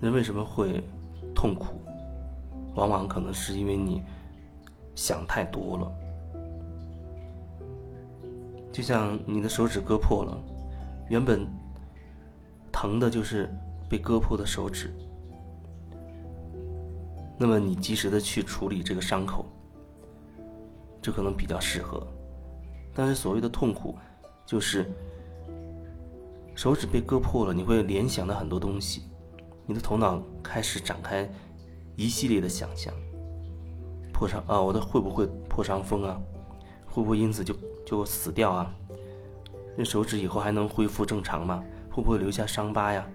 人为什么会痛苦？往往可能是因为你想太多了。就像你的手指割破了，原本疼的就是被割破的手指，那么你及时的去处理这个伤口，这可能比较适合。但是所谓的痛苦，就是手指被割破了，你会联想到很多东西，你的头脑开始展开一系列的想象。破伤啊，我的会不会破伤风啊？会不会因此就？就死掉啊？那手指以后还能恢复正常吗？会不会留下伤疤呀？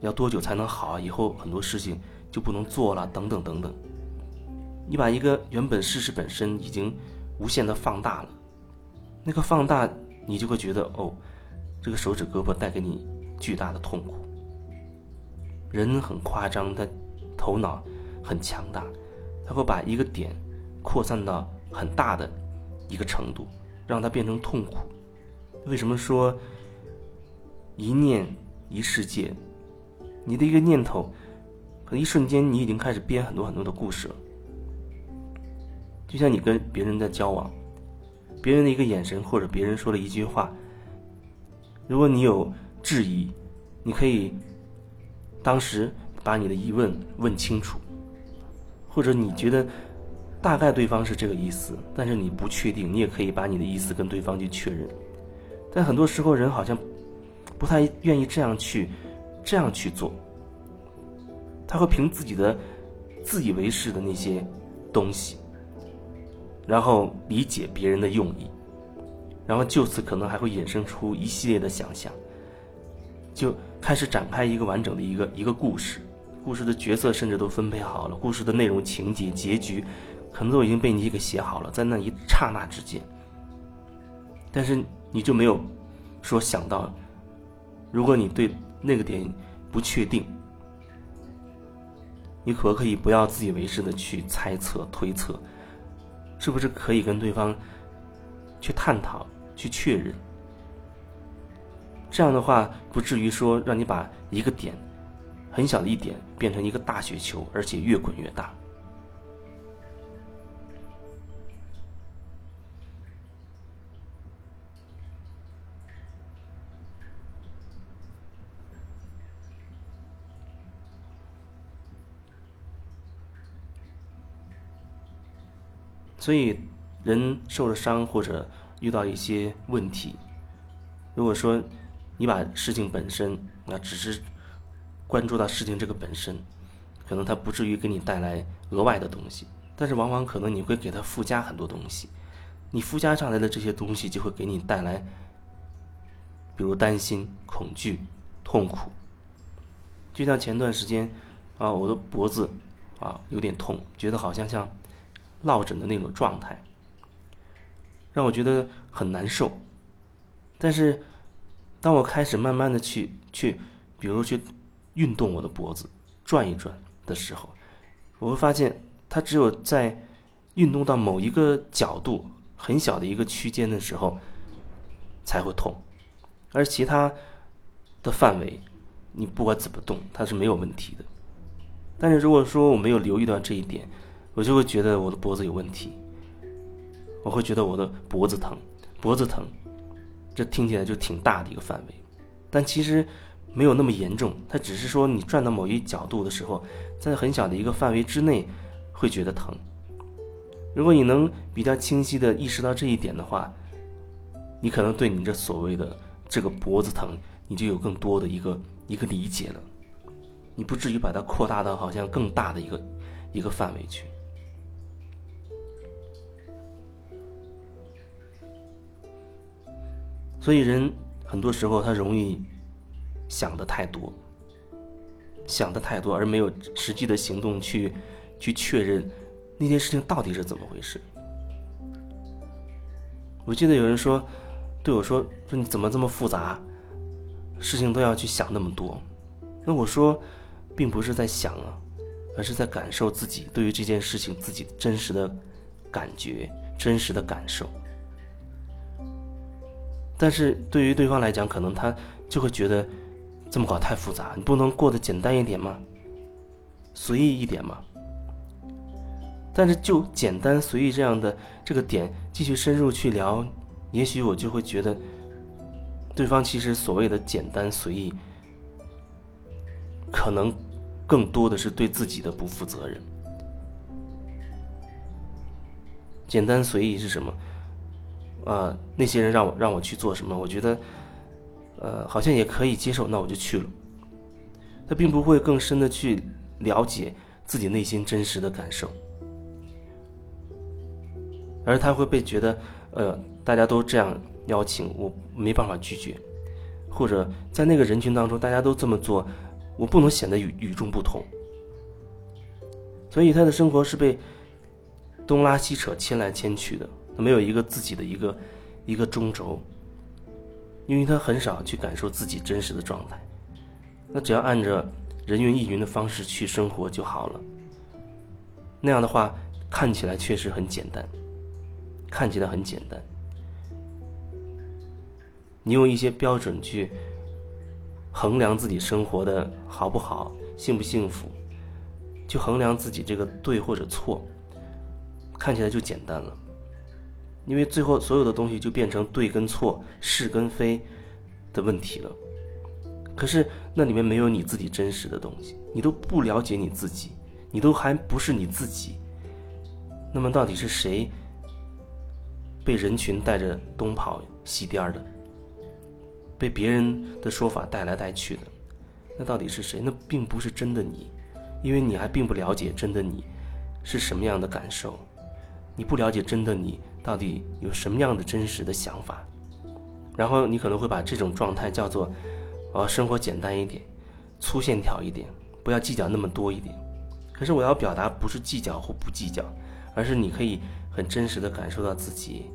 要多久才能好啊？以后很多事情就不能做了，等等等等。你把一个原本事实本身已经无限的放大了，那个放大你就会觉得哦，这个手指胳膊带给你巨大的痛苦。人很夸张，他头脑很强大，他会把一个点扩散到很大的一个程度。让它变成痛苦。为什么说一念一世界？你的一个念头，可能一瞬间你已经开始编很多很多的故事了。就像你跟别人在交往，别人的一个眼神或者别人说了一句话，如果你有质疑，你可以当时把你的疑问问清楚，或者你觉得。大概对方是这个意思，但是你不确定，你也可以把你的意思跟对方去确认。但很多时候人好像不太愿意这样去这样去做，他会凭自己的自以为是的那些东西，然后理解别人的用意，然后就此可能还会衍生出一系列的想象，就开始展开一个完整的一个一个故事，故事的角色甚至都分配好了，故事的内容、情节、结局。可能都已经被你给写好了，在那一刹那之间，但是你就没有说想到，如果你对那个点不确定，你可不可以不要自以为是的去猜测、推测，是不是可以跟对方去探讨、去确认？这样的话，不至于说让你把一个点很小的一点变成一个大雪球，而且越滚越大。所以，人受了伤或者遇到一些问题，如果说你把事情本身啊，只是关注到事情这个本身，可能它不至于给你带来额外的东西，但是往往可能你会给它附加很多东西，你附加上来的这些东西就会给你带来，比如担心、恐惧、痛苦。就像前段时间啊，我的脖子啊有点痛，觉得好像像。落枕的那种状态，让我觉得很难受。但是，当我开始慢慢的去去，比如去运动我的脖子，转一转的时候，我会发现，它只有在运动到某一个角度很小的一个区间的时候，才会痛，而其他的范围，你不管怎么动，它是没有问题的。但是如果说我没有留意到这一点，我就会觉得我的脖子有问题，我会觉得我的脖子疼，脖子疼，这听起来就挺大的一个范围，但其实没有那么严重，它只是说你转到某一角度的时候，在很小的一个范围之内会觉得疼。如果你能比较清晰的意识到这一点的话，你可能对你这所谓的这个脖子疼，你就有更多的一个一个理解了，你不至于把它扩大到好像更大的一个一个范围去。所以人很多时候他容易想的太多，想的太多，而没有实际的行动去去确认那件事情到底是怎么回事。我记得有人说对我说说你怎么这么复杂，事情都要去想那么多。那我说并不是在想啊，而是在感受自己对于这件事情自己真实的感觉、真实的感受。但是对于对方来讲，可能他就会觉得这么搞太复杂，你不能过得简单一点吗？随意一点吗？但是就简单随意这样的这个点继续深入去聊，也许我就会觉得，对方其实所谓的简单随意，可能更多的是对自己的不负责任。简单随意是什么？啊，那些人让我让我去做什么，我觉得，呃，好像也可以接受，那我就去了。他并不会更深的去了解自己内心真实的感受。而他会被觉得，呃，大家都这样邀请，我没办法拒绝，或者在那个人群当中，大家都这么做，我不能显得与与众不同。所以他的生活是被东拉西扯、牵来牵去的，没有一个自己的一个一个中轴，因为他很少去感受自己真实的状态。那只要按着人云亦云的方式去生活就好了。那样的话，看起来确实很简单。看起来很简单，你用一些标准去衡量自己生活的好不好、幸不幸福，去衡量自己这个对或者错，看起来就简单了。因为最后所有的东西就变成对跟错、是跟非的问题了。可是那里面没有你自己真实的东西，你都不了解你自己，你都还不是你自己。那么到底是谁？被人群带着东跑西颠的，被别人的说法带来带去的，那到底是谁？那并不是真的你，因为你还并不了解真的你是什么样的感受，你不了解真的你到底有什么样的真实的想法，然后你可能会把这种状态叫做，呃，生活简单一点，粗线条一点，不要计较那么多一点。可是我要表达不是计较或不计较，而是你可以很真实的感受到自己。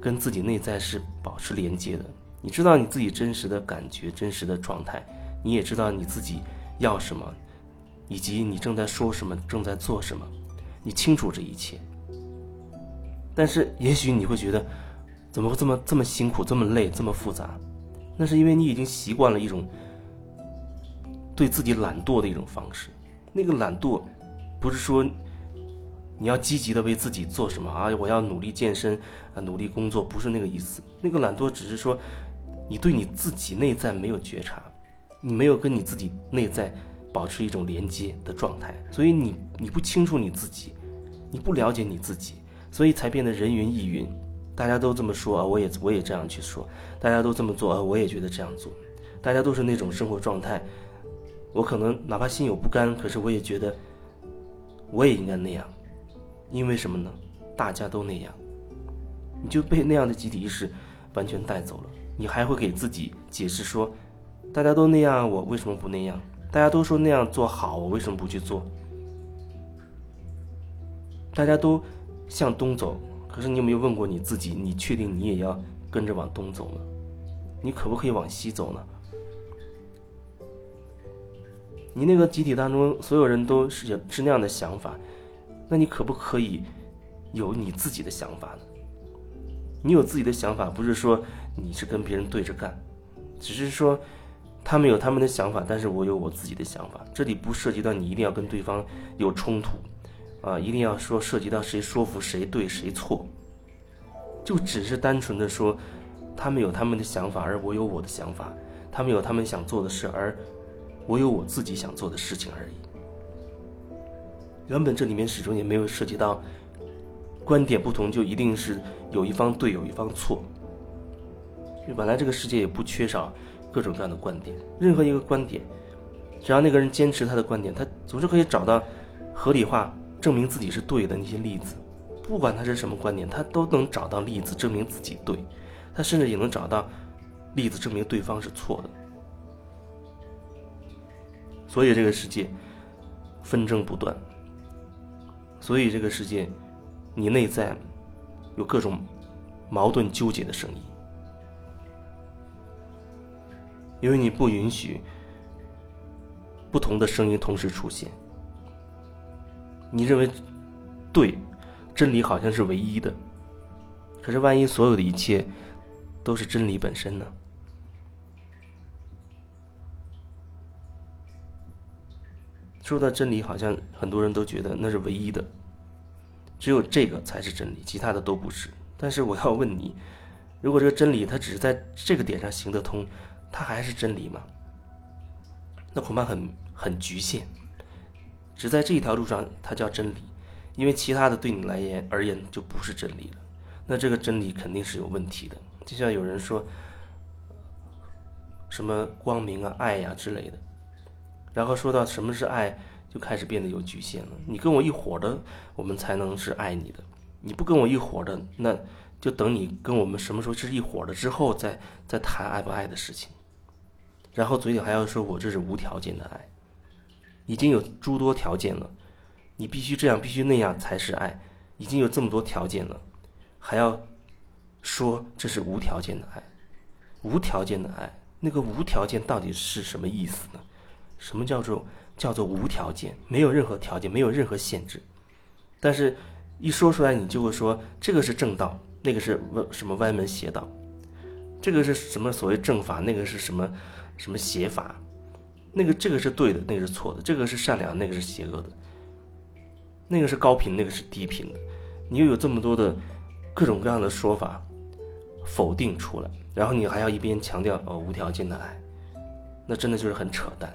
跟自己内在是保持连接的，你知道你自己真实的感觉、真实的状态，你也知道你自己要什么，以及你正在说什么、正在做什么，你清楚这一切。但是也许你会觉得，怎么会这么这么辛苦、这么累、这么复杂？那是因为你已经习惯了一种对自己懒惰的一种方式。那个懒惰，不是说。你要积极的为自己做什么啊？我要努力健身啊，努力工作，不是那个意思。那个懒惰只是说，你对你自己内在没有觉察，你没有跟你自己内在保持一种连接的状态，所以你你不清楚你自己，你不了解你自己，所以才变得人云亦云。大家都这么说啊，我也我也这样去说，大家都这么做啊，我也觉得这样做，大家都是那种生活状态，我可能哪怕心有不甘，可是我也觉得我也应该那样。因为什么呢？大家都那样，你就被那样的集体意识完全带走了。你还会给自己解释说，大家都那样，我为什么不那样？大家都说那样做好，我为什么不去做？大家都向东走，可是你有没有问过你自己？你确定你也要跟着往东走吗？你可不可以往西走呢？你那个集体当中，所有人都是是那样的想法。那你可不可以有你自己的想法呢？你有自己的想法，不是说你是跟别人对着干，只是说他们有他们的想法，但是我有我自己的想法。这里不涉及到你一定要跟对方有冲突，啊，一定要说涉及到谁说服谁对谁错，就只是单纯的说他们有他们的想法，而我有我的想法；他们有他们想做的事，而我有我自己想做的事情而已。原本这里面始终也没有涉及到观点不同就一定是有一方对有一方错。本来这个世界也不缺少各种各样的观点，任何一个观点，只要那个人坚持他的观点，他总是可以找到合理化证明自己是对的那些例子。不管他是什么观点，他都能找到例子证明自己对，他甚至也能找到例子证明对方是错的。所以这个世界纷争不断。所以这个世界，你内在有各种矛盾纠结的声音，因为你不允许不同的声音同时出现。你认为对，真理好像是唯一的，可是万一所有的一切都是真理本身呢？说到真理，好像很多人都觉得那是唯一的，只有这个才是真理，其他的都不是。但是我要问你，如果这个真理它只是在这个点上行得通，它还是真理吗？那恐怕很很局限，只在这一条路上它叫真理，因为其他的对你来言而言就不是真理了。那这个真理肯定是有问题的。就像有人说什么光明啊、爱呀之类的，然后说到什么是爱，就开始变得有局限了。你跟我一伙的，我们才能是爱你的；你不跟我一伙的，那就等你跟我们什么时候是一伙的之后，再再谈爱不爱的事情。然后嘴里还要说我这是无条件的爱，已经有诸多条件了，你必须这样，必须那样才是爱，已经有这么多条件了，还要说这是无条件的爱，无条件的爱，那个无条件到底是什么意思呢？什么叫做叫做无条件？没有任何条件，没有任何限制，但是一说出来，你就会说这个是正道，那个是歪什么歪门邪道，这个是什么所谓正法，那个是什么？什么邪法？那个这个是对的，那个是错的；这个是善良，那个是邪恶的；那个是高频，那个是低频的。你又有这么多的各种各样的说法否定出来，然后你还要一边强调哦无条件的爱，那真的就是很扯淡。